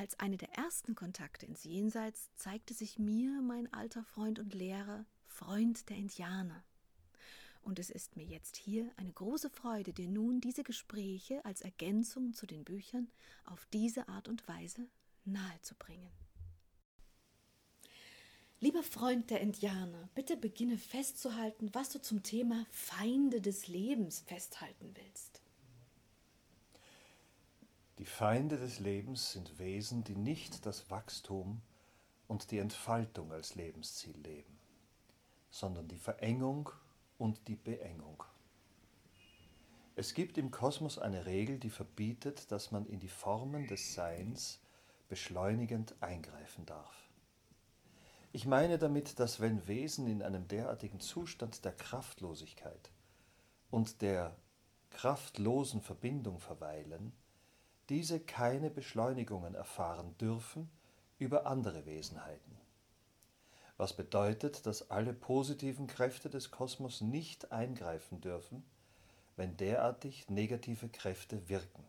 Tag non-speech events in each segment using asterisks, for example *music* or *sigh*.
Als eine der ersten Kontakte ins Jenseits zeigte sich mir mein alter Freund und Lehrer, Freund der Indianer. Und es ist mir jetzt hier eine große Freude, dir nun diese Gespräche als Ergänzung zu den Büchern auf diese Art und Weise nahezubringen. Lieber Freund der Indianer, bitte beginne festzuhalten, was du zum Thema Feinde des Lebens festhalten willst. Die Feinde des Lebens sind Wesen, die nicht das Wachstum und die Entfaltung als Lebensziel leben, sondern die Verengung und die Beengung. Es gibt im Kosmos eine Regel, die verbietet, dass man in die Formen des Seins beschleunigend eingreifen darf. Ich meine damit, dass wenn Wesen in einem derartigen Zustand der Kraftlosigkeit und der kraftlosen Verbindung verweilen, diese keine Beschleunigungen erfahren dürfen über andere Wesenheiten. Was bedeutet, dass alle positiven Kräfte des Kosmos nicht eingreifen dürfen, wenn derartig negative Kräfte wirken.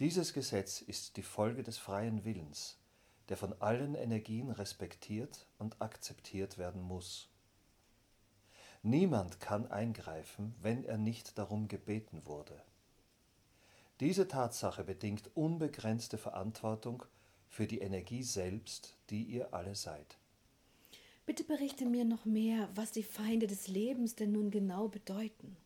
Dieses Gesetz ist die Folge des freien Willens, der von allen Energien respektiert und akzeptiert werden muss. Niemand kann eingreifen, wenn er nicht darum gebeten wurde. Diese Tatsache bedingt unbegrenzte Verantwortung für die Energie selbst, die ihr alle seid. Bitte berichte mir noch mehr, was die Feinde des Lebens denn nun genau bedeuten.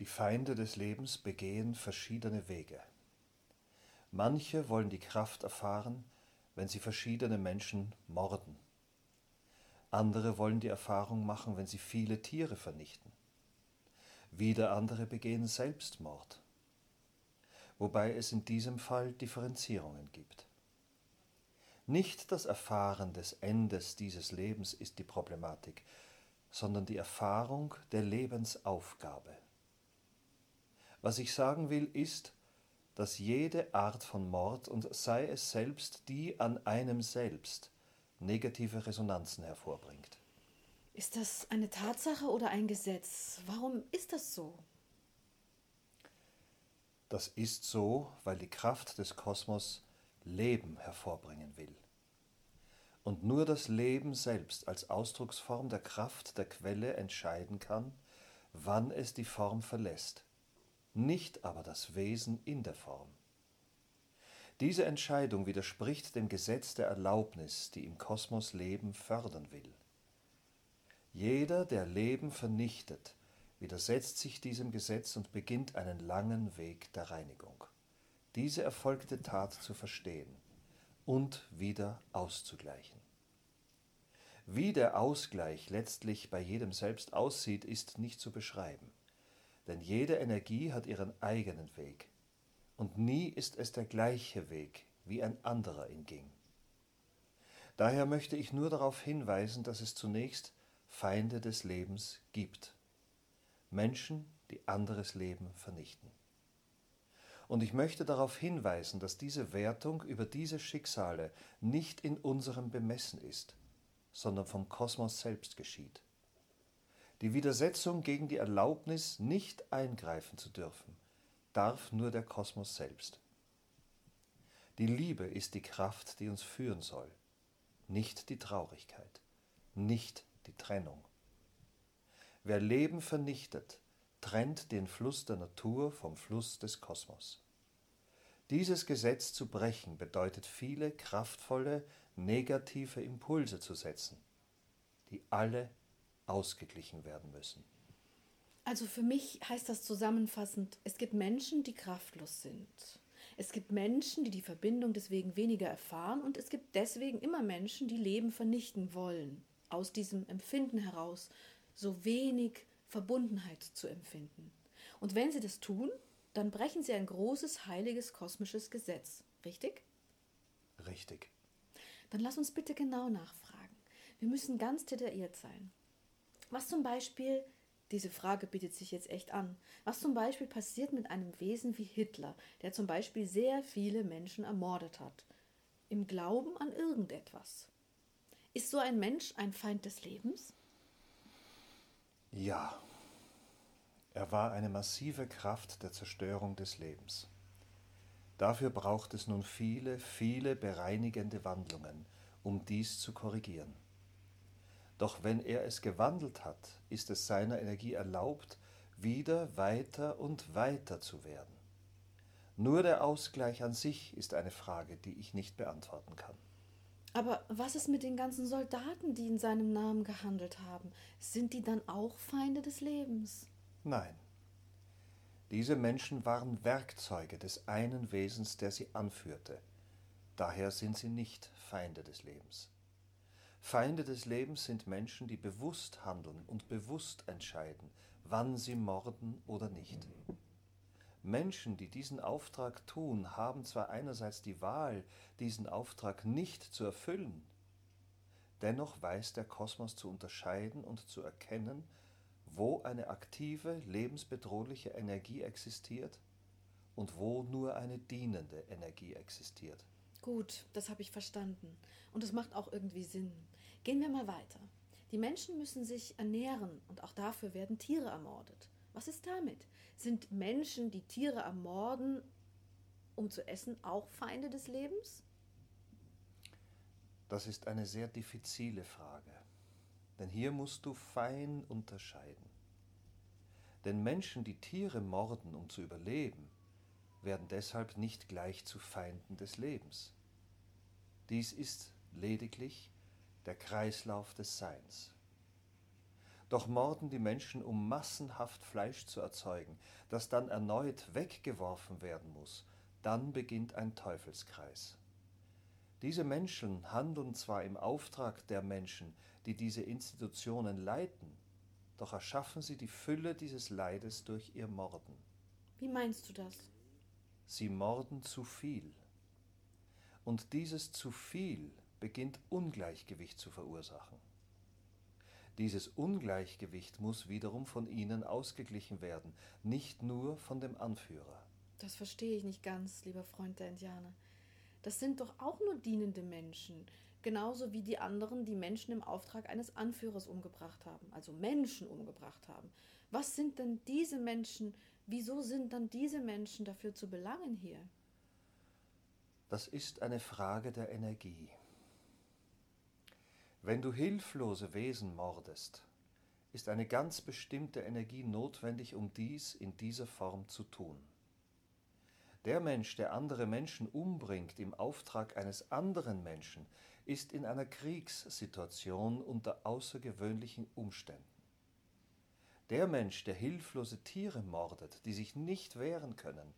Die Feinde des Lebens begehen verschiedene Wege. Manche wollen die Kraft erfahren, wenn sie verschiedene Menschen morden. Andere wollen die Erfahrung machen, wenn sie viele Tiere vernichten. Wieder andere begehen Selbstmord, wobei es in diesem Fall Differenzierungen gibt. Nicht das Erfahren des Endes dieses Lebens ist die Problematik, sondern die Erfahrung der Lebensaufgabe. Was ich sagen will, ist, dass jede Art von Mord, und sei es selbst die an einem selbst, negative Resonanzen hervorbringt. Ist das eine Tatsache oder ein Gesetz? Warum ist das so? Das ist so, weil die Kraft des Kosmos Leben hervorbringen will. Und nur das Leben selbst als Ausdrucksform der Kraft der Quelle entscheiden kann, wann es die Form verlässt, nicht aber das Wesen in der Form. Diese Entscheidung widerspricht dem Gesetz der Erlaubnis, die im Kosmos Leben fördern will. Jeder, der Leben vernichtet, widersetzt sich diesem Gesetz und beginnt einen langen Weg der Reinigung, diese erfolgte Tat zu verstehen und wieder auszugleichen. Wie der Ausgleich letztlich bei jedem selbst aussieht, ist nicht zu beschreiben, denn jede Energie hat ihren eigenen Weg, und nie ist es der gleiche Weg, wie ein anderer ihn ging. Daher möchte ich nur darauf hinweisen, dass es zunächst Feinde des Lebens gibt. Menschen, die anderes Leben vernichten. Und ich möchte darauf hinweisen, dass diese Wertung über diese Schicksale nicht in unserem Bemessen ist, sondern vom Kosmos selbst geschieht. Die Widersetzung gegen die Erlaubnis, nicht eingreifen zu dürfen, darf nur der Kosmos selbst. Die Liebe ist die Kraft, die uns führen soll, nicht die Traurigkeit, nicht die Trennung. Wer Leben vernichtet, trennt den Fluss der Natur vom Fluss des Kosmos. Dieses Gesetz zu brechen bedeutet viele kraftvolle negative Impulse zu setzen, die alle ausgeglichen werden müssen. Also für mich heißt das zusammenfassend, es gibt Menschen, die kraftlos sind. Es gibt Menschen, die die Verbindung deswegen weniger erfahren und es gibt deswegen immer Menschen, die Leben vernichten wollen aus diesem Empfinden heraus so wenig Verbundenheit zu empfinden. Und wenn sie das tun, dann brechen sie ein großes, heiliges, kosmisches Gesetz. Richtig? Richtig. Dann lass uns bitte genau nachfragen. Wir müssen ganz detailliert sein. Was zum Beispiel, diese Frage bietet sich jetzt echt an, was zum Beispiel passiert mit einem Wesen wie Hitler, der zum Beispiel sehr viele Menschen ermordet hat, im Glauben an irgendetwas? Ist so ein Mensch ein Feind des Lebens? Ja, er war eine massive Kraft der Zerstörung des Lebens. Dafür braucht es nun viele, viele bereinigende Wandlungen, um dies zu korrigieren. Doch wenn er es gewandelt hat, ist es seiner Energie erlaubt, wieder weiter und weiter zu werden. Nur der Ausgleich an sich ist eine Frage, die ich nicht beantworten kann. Aber was ist mit den ganzen Soldaten, die in seinem Namen gehandelt haben? Sind die dann auch Feinde des Lebens? Nein. Diese Menschen waren Werkzeuge des einen Wesens, der sie anführte. Daher sind sie nicht Feinde des Lebens. Feinde des Lebens sind Menschen, die bewusst handeln und bewusst entscheiden, wann sie morden oder nicht. Menschen, die diesen Auftrag tun, haben zwar einerseits die Wahl, diesen Auftrag nicht zu erfüllen, dennoch weiß der Kosmos zu unterscheiden und zu erkennen, wo eine aktive, lebensbedrohliche Energie existiert und wo nur eine dienende Energie existiert. Gut, das habe ich verstanden. Und es macht auch irgendwie Sinn. Gehen wir mal weiter. Die Menschen müssen sich ernähren und auch dafür werden Tiere ermordet. Was ist damit? Sind Menschen, die Tiere ermorden, um zu essen, auch Feinde des Lebens? Das ist eine sehr diffizile Frage. Denn hier musst du fein unterscheiden. Denn Menschen, die Tiere morden, um zu überleben, werden deshalb nicht gleich zu Feinden des Lebens. Dies ist lediglich der Kreislauf des Seins. Doch morden die Menschen, um massenhaft Fleisch zu erzeugen, das dann erneut weggeworfen werden muss, dann beginnt ein Teufelskreis. Diese Menschen handeln zwar im Auftrag der Menschen, die diese Institutionen leiten, doch erschaffen sie die Fülle dieses Leides durch ihr Morden. Wie meinst du das? Sie morden zu viel. Und dieses zu viel beginnt Ungleichgewicht zu verursachen. Dieses Ungleichgewicht muss wiederum von ihnen ausgeglichen werden, nicht nur von dem Anführer. Das verstehe ich nicht ganz, lieber Freund der Indianer. Das sind doch auch nur dienende Menschen, genauso wie die anderen, die Menschen im Auftrag eines Anführers umgebracht haben, also Menschen umgebracht haben. Was sind denn diese Menschen, wieso sind dann diese Menschen dafür zu belangen hier? Das ist eine Frage der Energie. Wenn du hilflose Wesen mordest, ist eine ganz bestimmte Energie notwendig, um dies in dieser Form zu tun. Der Mensch, der andere Menschen umbringt im Auftrag eines anderen Menschen, ist in einer Kriegssituation unter außergewöhnlichen Umständen. Der Mensch, der hilflose Tiere mordet, die sich nicht wehren können,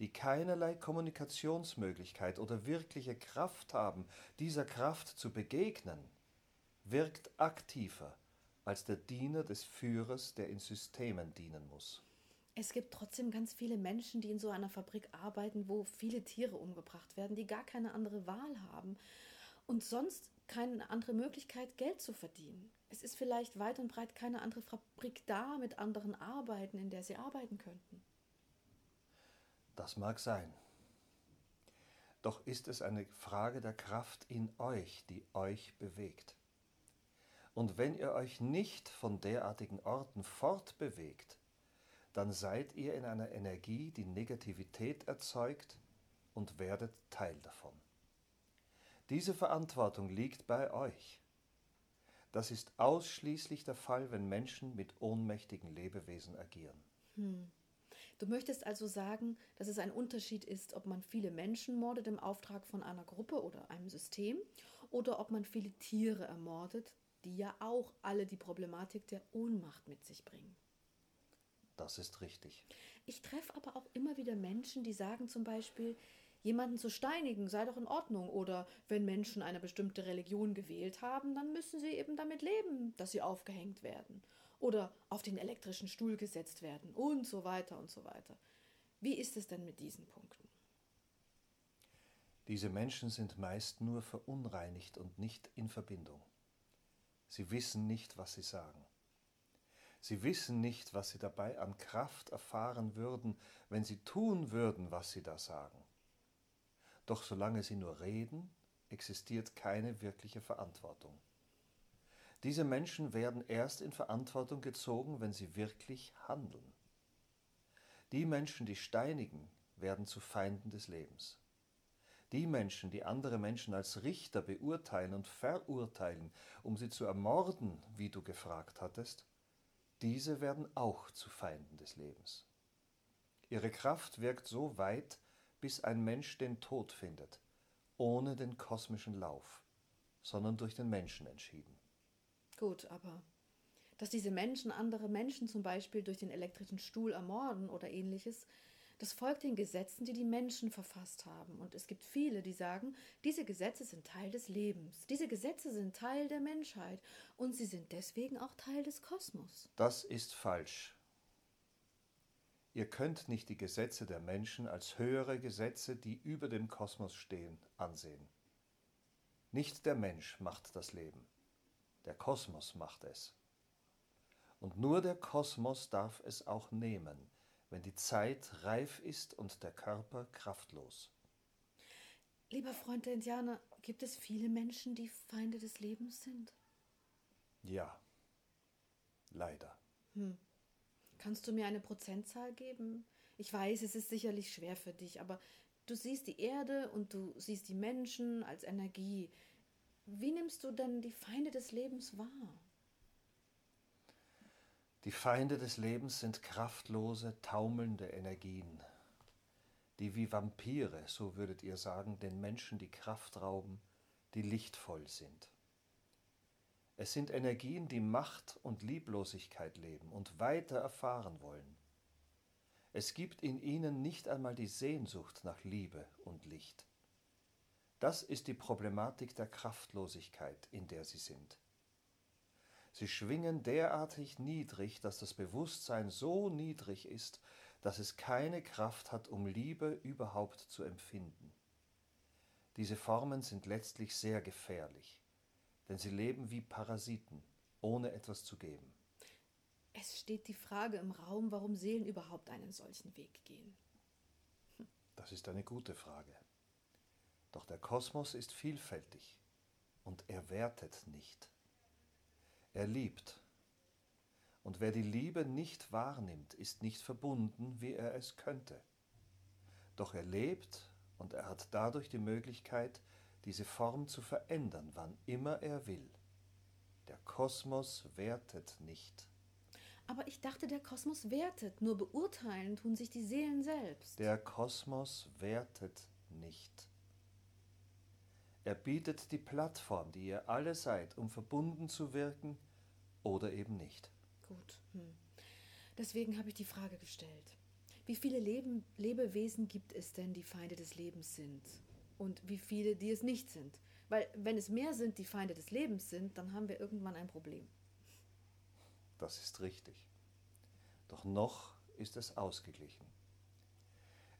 die keinerlei Kommunikationsmöglichkeit oder wirkliche Kraft haben, dieser Kraft zu begegnen, wirkt aktiver als der Diener des Führers, der in Systemen dienen muss. Es gibt trotzdem ganz viele Menschen, die in so einer Fabrik arbeiten, wo viele Tiere umgebracht werden, die gar keine andere Wahl haben und sonst keine andere Möglichkeit, Geld zu verdienen. Es ist vielleicht weit und breit keine andere Fabrik da mit anderen Arbeiten, in der sie arbeiten könnten. Das mag sein. Doch ist es eine Frage der Kraft in euch, die euch bewegt. Und wenn ihr euch nicht von derartigen Orten fortbewegt, dann seid ihr in einer Energie, die Negativität erzeugt und werdet Teil davon. Diese Verantwortung liegt bei euch. Das ist ausschließlich der Fall, wenn Menschen mit ohnmächtigen Lebewesen agieren. Hm. Du möchtest also sagen, dass es ein Unterschied ist, ob man viele Menschen mordet im Auftrag von einer Gruppe oder einem System oder ob man viele Tiere ermordet, die ja auch alle die Problematik der Ohnmacht mit sich bringen. Das ist richtig. Ich treffe aber auch immer wieder Menschen, die sagen zum Beispiel, jemanden zu steinigen sei doch in Ordnung oder wenn Menschen eine bestimmte Religion gewählt haben, dann müssen sie eben damit leben, dass sie aufgehängt werden oder auf den elektrischen Stuhl gesetzt werden und so weiter und so weiter. Wie ist es denn mit diesen Punkten? Diese Menschen sind meist nur verunreinigt und nicht in Verbindung. Sie wissen nicht, was sie sagen. Sie wissen nicht, was sie dabei an Kraft erfahren würden, wenn sie tun würden, was sie da sagen. Doch solange sie nur reden, existiert keine wirkliche Verantwortung. Diese Menschen werden erst in Verantwortung gezogen, wenn sie wirklich handeln. Die Menschen, die steinigen, werden zu Feinden des Lebens. Die Menschen, die andere Menschen als Richter beurteilen und verurteilen, um sie zu ermorden, wie du gefragt hattest, diese werden auch zu Feinden des Lebens. Ihre Kraft wirkt so weit, bis ein Mensch den Tod findet, ohne den kosmischen Lauf, sondern durch den Menschen entschieden. Gut, aber dass diese Menschen andere Menschen zum Beispiel durch den elektrischen Stuhl ermorden oder ähnliches, das folgt den Gesetzen, die die Menschen verfasst haben. Und es gibt viele, die sagen, diese Gesetze sind Teil des Lebens, diese Gesetze sind Teil der Menschheit und sie sind deswegen auch Teil des Kosmos. Das ist falsch. Ihr könnt nicht die Gesetze der Menschen als höhere Gesetze, die über dem Kosmos stehen, ansehen. Nicht der Mensch macht das Leben, der Kosmos macht es. Und nur der Kosmos darf es auch nehmen, wenn die Zeit reif ist und der Körper kraftlos. Lieber Freund der Indianer, gibt es viele Menschen, die Feinde des Lebens sind? Ja, leider. Hm. Kannst du mir eine Prozentzahl geben? Ich weiß, es ist sicherlich schwer für dich, aber du siehst die Erde und du siehst die Menschen als Energie. Wie nimmst du denn die Feinde des Lebens wahr? Die Feinde des Lebens sind kraftlose, taumelnde Energien, die wie Vampire, so würdet ihr sagen, den Menschen die Kraft rauben, die lichtvoll sind. Es sind Energien, die Macht und Lieblosigkeit leben und weiter erfahren wollen. Es gibt in ihnen nicht einmal die Sehnsucht nach Liebe und Licht. Das ist die Problematik der Kraftlosigkeit, in der sie sind. Sie schwingen derartig niedrig, dass das Bewusstsein so niedrig ist, dass es keine Kraft hat, um Liebe überhaupt zu empfinden. Diese Formen sind letztlich sehr gefährlich denn sie leben wie Parasiten, ohne etwas zu geben. Es steht die Frage im Raum, warum Seelen überhaupt einen solchen Weg gehen. Hm. Das ist eine gute Frage. Doch der Kosmos ist vielfältig und er wertet nicht. Er liebt. Und wer die Liebe nicht wahrnimmt, ist nicht verbunden, wie er es könnte. Doch er lebt und er hat dadurch die Möglichkeit, diese Form zu verändern, wann immer er will. Der Kosmos wertet nicht. Aber ich dachte, der Kosmos wertet, nur beurteilen tun sich die Seelen selbst. Der Kosmos wertet nicht. Er bietet die Plattform, die ihr alle seid, um verbunden zu wirken oder eben nicht. Gut. Hm. Deswegen habe ich die Frage gestellt. Wie viele Leben, Lebewesen gibt es denn, die Feinde des Lebens sind? und wie viele, die es nicht sind. Weil wenn es mehr sind, die Feinde des Lebens sind, dann haben wir irgendwann ein Problem. Das ist richtig. Doch noch ist es ausgeglichen.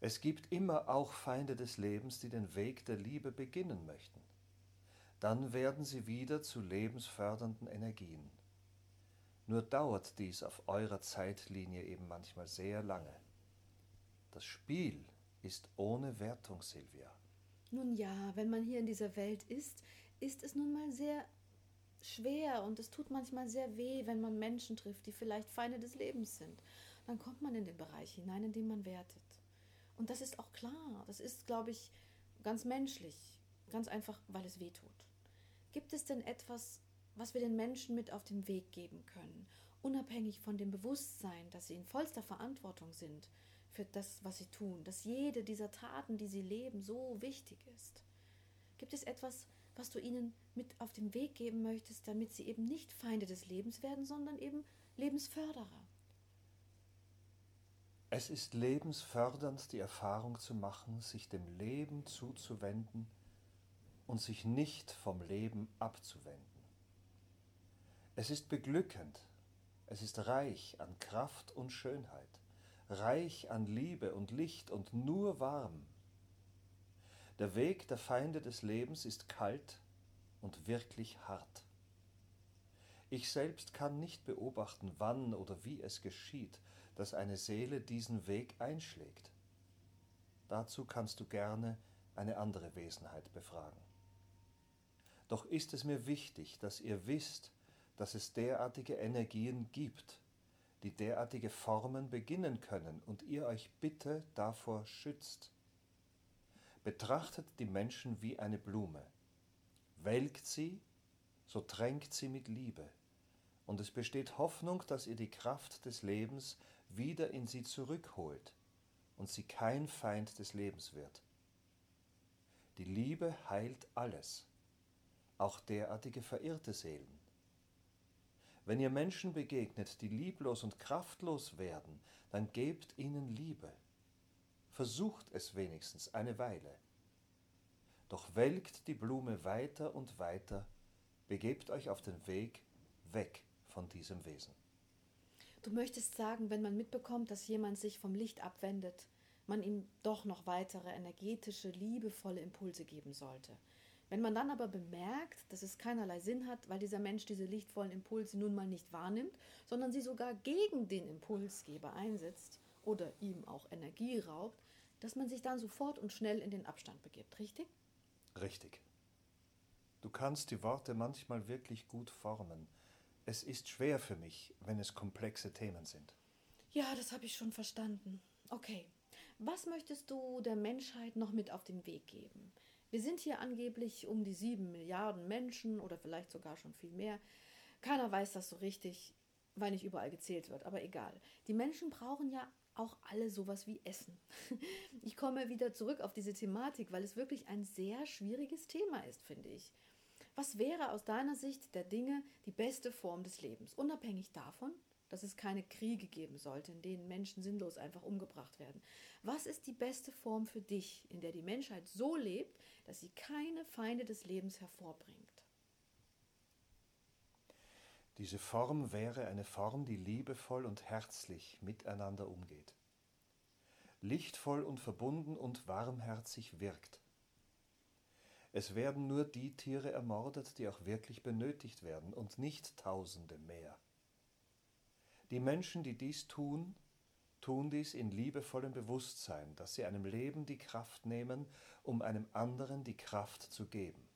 Es gibt immer auch Feinde des Lebens, die den Weg der Liebe beginnen möchten. Dann werden sie wieder zu lebensfördernden Energien. Nur dauert dies auf eurer Zeitlinie eben manchmal sehr lange. Das Spiel ist ohne Wertung, Silvia. Nun ja, wenn man hier in dieser Welt ist, ist es nun mal sehr schwer und es tut manchmal sehr weh, wenn man Menschen trifft, die vielleicht Feinde des Lebens sind. Dann kommt man in den Bereich hinein, in dem man wertet. Und das ist auch klar. Das ist, glaube ich, ganz menschlich. Ganz einfach, weil es weh tut. Gibt es denn etwas, was wir den Menschen mit auf den Weg geben können, unabhängig von dem Bewusstsein, dass sie in vollster Verantwortung sind für das, was sie tun, dass jede dieser Taten, die sie leben, so wichtig ist? Gibt es etwas, was du ihnen mit auf den Weg geben möchtest, damit sie eben nicht Feinde des Lebens werden, sondern eben Lebensförderer? Es ist lebensfördernd, die Erfahrung zu machen, sich dem Leben zuzuwenden und sich nicht vom Leben abzuwenden. Es ist beglückend, es ist reich an Kraft und Schönheit reich an Liebe und Licht und nur warm. Der Weg der Feinde des Lebens ist kalt und wirklich hart. Ich selbst kann nicht beobachten, wann oder wie es geschieht, dass eine Seele diesen Weg einschlägt. Dazu kannst du gerne eine andere Wesenheit befragen. Doch ist es mir wichtig, dass ihr wisst, dass es derartige Energien gibt, die derartige Formen beginnen können und ihr euch bitte davor schützt. Betrachtet die Menschen wie eine Blume. Welkt sie, so tränkt sie mit Liebe. Und es besteht Hoffnung, dass ihr die Kraft des Lebens wieder in sie zurückholt und sie kein Feind des Lebens wird. Die Liebe heilt alles, auch derartige verirrte Seelen. Wenn ihr Menschen begegnet, die lieblos und kraftlos werden, dann gebt ihnen Liebe. Versucht es wenigstens eine Weile. Doch welkt die Blume weiter und weiter, begebt euch auf den Weg weg von diesem Wesen. Du möchtest sagen, wenn man mitbekommt, dass jemand sich vom Licht abwendet, man ihm doch noch weitere energetische, liebevolle Impulse geben sollte. Wenn man dann aber bemerkt, dass es keinerlei Sinn hat, weil dieser Mensch diese lichtvollen Impulse nun mal nicht wahrnimmt, sondern sie sogar gegen den Impulsgeber einsetzt oder ihm auch Energie raubt, dass man sich dann sofort und schnell in den Abstand begibt, richtig? Richtig. Du kannst die Worte manchmal wirklich gut formen. Es ist schwer für mich, wenn es komplexe Themen sind. Ja, das habe ich schon verstanden. Okay. Was möchtest du der Menschheit noch mit auf den Weg geben? Wir sind hier angeblich um die sieben Milliarden Menschen oder vielleicht sogar schon viel mehr. Keiner weiß das so richtig, weil nicht überall gezählt wird, aber egal. Die Menschen brauchen ja auch alle sowas wie Essen. *laughs* Ich komme wieder zurück auf diese Thematik, weil es wirklich ein sehr schwieriges Thema ist, finde ich. Was wäre aus deiner Sicht der Dinge die beste Form des Lebens, unabhängig davon, dass es keine Kriege geben sollte, in denen Menschen sinnlos einfach umgebracht werden. Was ist die beste Form für dich, in der die Menschheit so lebt, dass sie keine Feinde des Lebens hervorbringt? Diese Form wäre eine Form, die liebevoll und herzlich miteinander umgeht, lichtvoll und verbunden und warmherzig wirkt. Es werden nur die Tiere ermordet, die auch wirklich benötigt werden, und nicht Tausende mehr. Die Menschen, die dies tun, tun dies in liebevollem Bewusstsein, dass sie einem Leben die Kraft nehmen, um einem anderen die Kraft zu geben.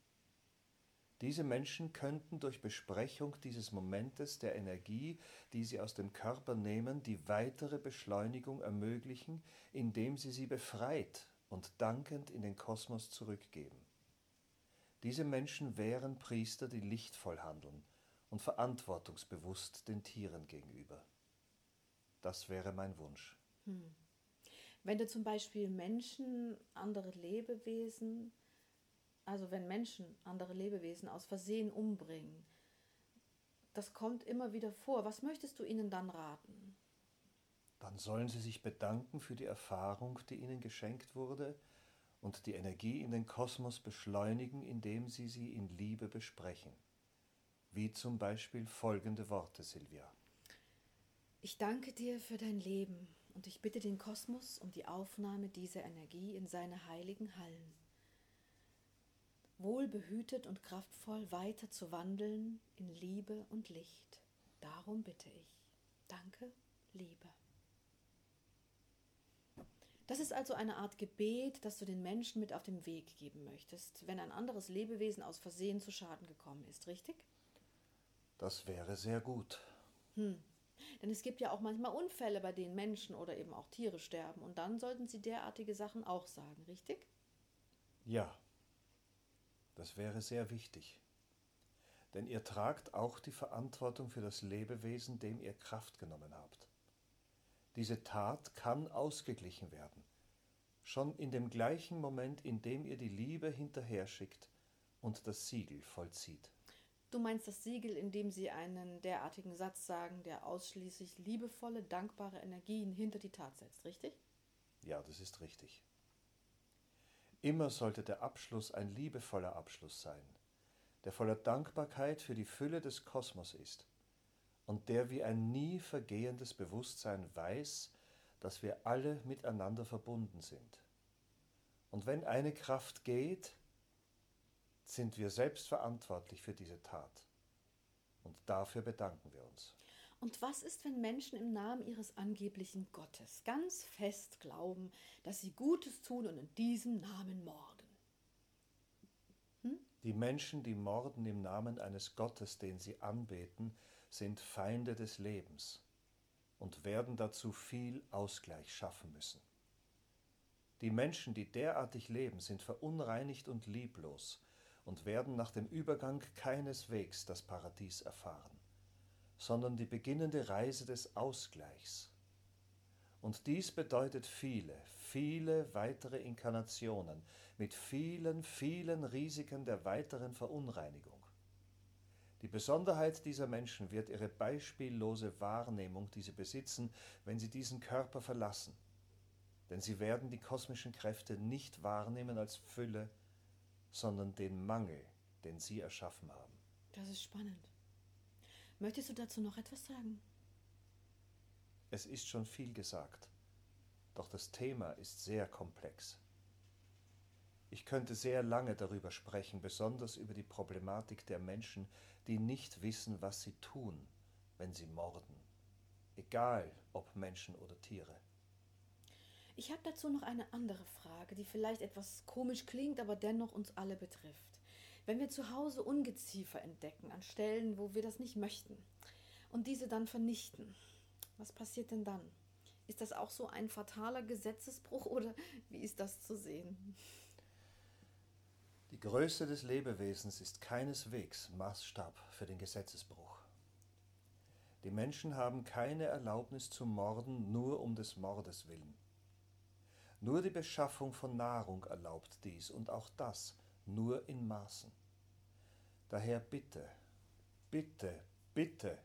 Diese Menschen könnten durch Besprechung dieses Momentes der Energie, die sie aus dem Körper nehmen, die weitere Beschleunigung ermöglichen, indem sie sie befreit und dankend in den Kosmos zurückgeben. Diese Menschen wären Priester, die lichtvoll handeln, und verantwortungsbewusst den Tieren gegenüber. Das wäre mein Wunsch. Hm. Wenn du zum Beispiel Menschen, andere Lebewesen, also wenn Menschen andere Lebewesen aus Versehen umbringen, das kommt immer wieder vor. Was möchtest du ihnen dann raten? Dann sollen sie sich bedanken für die Erfahrung, die ihnen geschenkt wurde, und die Energie in den Kosmos beschleunigen, indem sie sie in Liebe besprechen. Wie zum Beispiel folgende Worte, Silvia. Ich danke dir für dein Leben und ich bitte den Kosmos um die Aufnahme dieser Energie in seine heiligen Hallen. Wohlbehütet und kraftvoll weiter zu wandeln in Liebe und Licht. Darum bitte ich. Danke, Liebe. Das ist also eine Art Gebet, das du den Menschen mit auf den Weg geben möchtest, wenn ein anderes Lebewesen aus Versehen zu Schaden gekommen ist, richtig? Das wäre sehr gut. Hm. Denn es gibt ja auch manchmal Unfälle, bei denen Menschen oder eben auch Tiere sterben. Und dann sollten Sie derartige Sachen auch sagen, richtig? Ja, das wäre sehr wichtig. Denn ihr tragt auch die Verantwortung für das Lebewesen, dem ihr Kraft genommen habt. Diese Tat kann ausgeglichen werden, schon in dem gleichen Moment, in dem ihr die Liebe hinterher schickt und das Siegel vollzieht. Du meinst das Siegel, indem sie einen derartigen Satz sagen, der ausschließlich liebevolle, dankbare Energien hinter die Tat setzt, richtig? Ja, das ist richtig. Immer sollte der Abschluss ein liebevoller Abschluss sein, der voller Dankbarkeit für die Fülle des Kosmos ist und der wie ein nie vergehendes Bewusstsein weiß, dass wir alle miteinander verbunden sind. Und wenn eine Kraft geht, sind wir selbst verantwortlich für diese Tat. Und dafür bedanken wir uns. Und was ist, wenn Menschen im Namen ihres angeblichen Gottes ganz fest glauben, dass sie Gutes tun und in diesem Namen morden? Hm? Die Menschen, die morden im Namen eines Gottes, den sie anbeten, sind Feinde des Lebens und werden dazu viel Ausgleich schaffen müssen. Die Menschen, die derartig leben, sind verunreinigt und lieblos und werden nach dem Übergang keineswegs das Paradies erfahren sondern die beginnende Reise des Ausgleichs. Und dies bedeutet viele, viele weitere Inkarnationen mit vielen, vielen Risiken der weiteren Verunreinigung. Die Besonderheit dieser Menschen wird ihre beispiellose Wahrnehmung, die sie besitzen, wenn sie diesen Körper verlassen. Denn sie werden die kosmischen Kräfte nicht wahrnehmen als Fülle, sondern den Mangel, den sie erschaffen haben. Das ist spannend. Möchtest du dazu noch etwas sagen? Es ist schon viel gesagt, doch das Thema ist sehr komplex. Ich könnte sehr lange darüber sprechen, besonders über die Problematik der Menschen, die nicht wissen, was sie tun, wenn sie morden, egal ob Menschen oder Tiere. Ich habe dazu noch eine andere Frage, die vielleicht etwas komisch klingt, aber dennoch uns alle betrifft. Wenn wir zu Hause Ungeziefer entdecken an Stellen, wo wir das nicht möchten und diese dann vernichten, was passiert denn dann? Ist das auch so ein fataler Gesetzesbruch oder wie ist das zu sehen? Die Größe des Lebewesens ist keineswegs Maßstab für den Gesetzesbruch. Die Menschen haben keine Erlaubnis zu morden nur um des Mordes willen. Nur die Beschaffung von Nahrung erlaubt dies und auch das nur in Maßen. Daher bitte, bitte, bitte,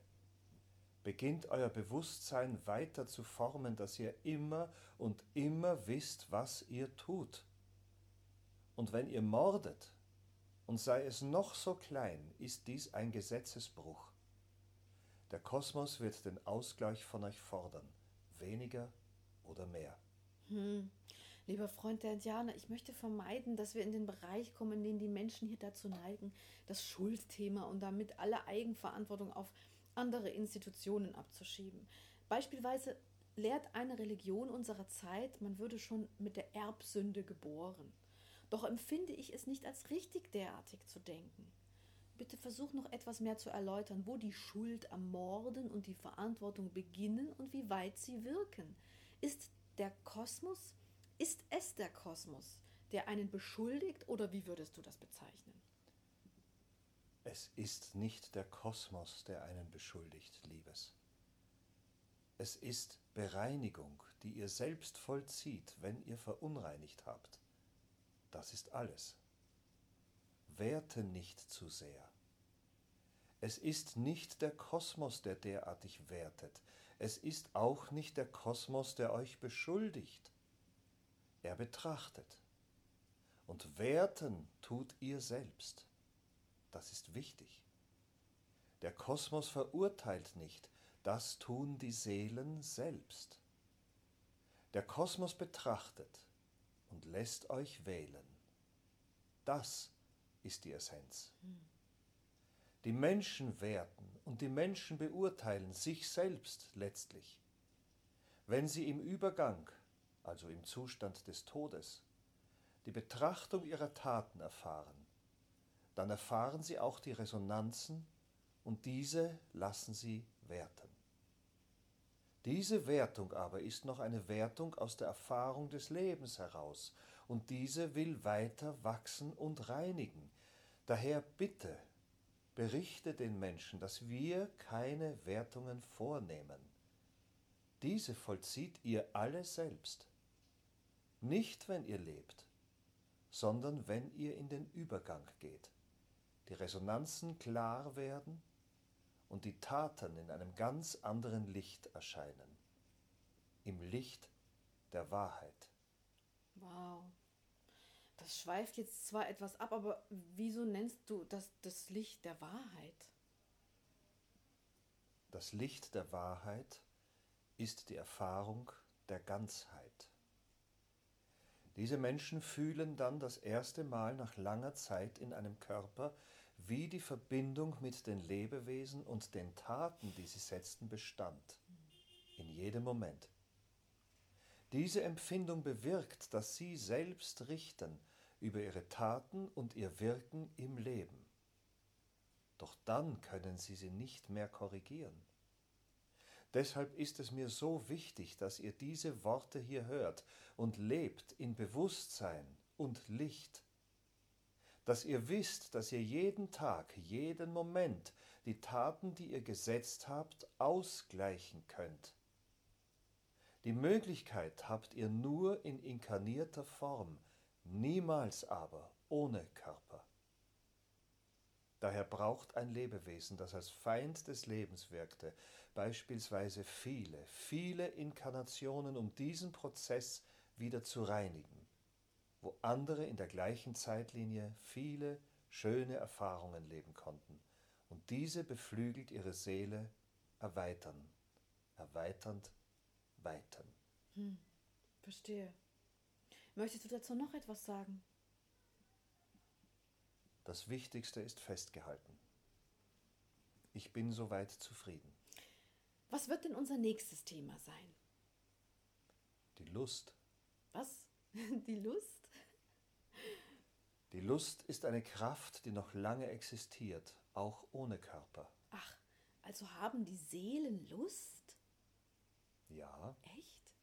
beginnt euer Bewusstsein weiter zu formen, dass ihr immer und immer wisst, was ihr tut. Und wenn ihr mordet, und sei es noch so klein, ist dies ein Gesetzesbruch. Der Kosmos wird den Ausgleich von euch fordern, weniger oder mehr. Hm. Lieber Freund der Indianer, ich möchte vermeiden, dass wir in den Bereich kommen, in dem die Menschen hier dazu neigen, das Schuldthema und damit alle Eigenverantwortung auf andere Institutionen abzuschieben. Beispielsweise lehrt eine Religion unserer Zeit, man würde schon mit der Erbsünde geboren. Doch empfinde ich es nicht als richtig, derartig zu denken. Bitte versuch noch etwas mehr zu erläutern, wo die Schuld am Morden und die Verantwortung beginnen und wie weit sie wirken. Ist der Kosmos ist es der Kosmos, der einen beschuldigt oder wie würdest du das bezeichnen? Es ist nicht der Kosmos, der einen beschuldigt, Liebes. Es ist Bereinigung, die ihr selbst vollzieht, wenn ihr verunreinigt habt. Das ist alles. Werte nicht zu sehr. Es ist nicht der Kosmos, der derartig wertet. Es ist auch nicht der Kosmos, der euch beschuldigt. Er betrachtet. Und werten tut ihr selbst. Das ist wichtig. Der Kosmos verurteilt nicht, das tun die Seelen selbst. Der Kosmos betrachtet und lässt euch wählen. Das ist die Essenz. Die Menschen werten und die Menschen beurteilen sich selbst letztlich. Wenn sie im Übergang also im Zustand des Todes, die Betrachtung ihrer Taten erfahren, dann erfahren sie auch die Resonanzen und diese lassen sie werten. Diese Wertung aber ist noch eine Wertung aus der Erfahrung des Lebens heraus, und diese will weiter wachsen und reinigen. Daher bitte, berichte den Menschen, dass wir keine Wertungen vornehmen. Diese vollzieht ihr alle selbst. Nicht, wenn ihr lebt, sondern wenn ihr in den Übergang geht, die Resonanzen klar werden und die Taten in einem ganz anderen Licht erscheinen, im Licht der Wahrheit. Wow. Das schweift jetzt zwar etwas ab, aber wieso nennst du das das Licht der Wahrheit? Das Licht der Wahrheit ist die Erfahrung der Ganzheit. Diese Menschen fühlen dann das erste Mal nach langer Zeit in einem Körper, wie die Verbindung mit den Lebewesen und den Taten, die sie setzten, bestand. In jedem Moment. Diese Empfindung bewirkt, dass sie selbst richten über ihre Taten und ihr Wirken im Leben. Doch dann können sie sie nicht mehr korrigieren. Deshalb ist es mir so wichtig, dass ihr diese Worte hier hört und lebt in Bewusstsein und Licht. Dass ihr wisst, dass ihr jeden Tag, jeden Moment die Taten, die ihr gesetzt habt, ausgleichen könnt. Die Möglichkeit habt ihr nur in inkarnierter Form, niemals aber ohne Körper. Daher braucht ein Lebewesen, das als Feind des Lebens wirkte, beispielsweise viele, viele Inkarnationen, um diesen Prozess wieder zu reinigen, wo andere in der gleichen Zeitlinie viele schöne Erfahrungen leben konnten. Und diese beflügelt ihre Seele erweitern, erweiternd, weitern. Hm, verstehe. Möchtest du dazu noch etwas sagen? Das Wichtigste ist festgehalten. Ich bin soweit zufrieden. Was wird denn unser nächstes Thema sein? Die Lust. Was? *laughs* Die Lust? Die Lust ist eine Kraft, die noch lange existiert, auch ohne Körper. Ach, also haben die Seelen Lust? Ja. Echt?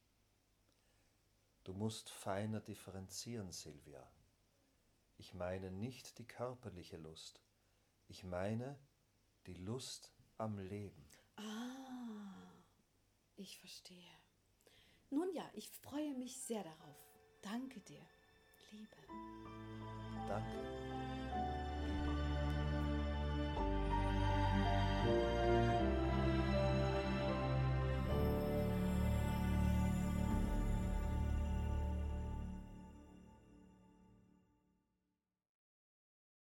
Du musst feiner differenzieren, Silvia. Ich meine nicht die körperliche Lust. Ich meine die Lust am Leben. Ah, ich verstehe. Nun ja, ich freue mich sehr darauf. Danke dir, Liebe. Danke.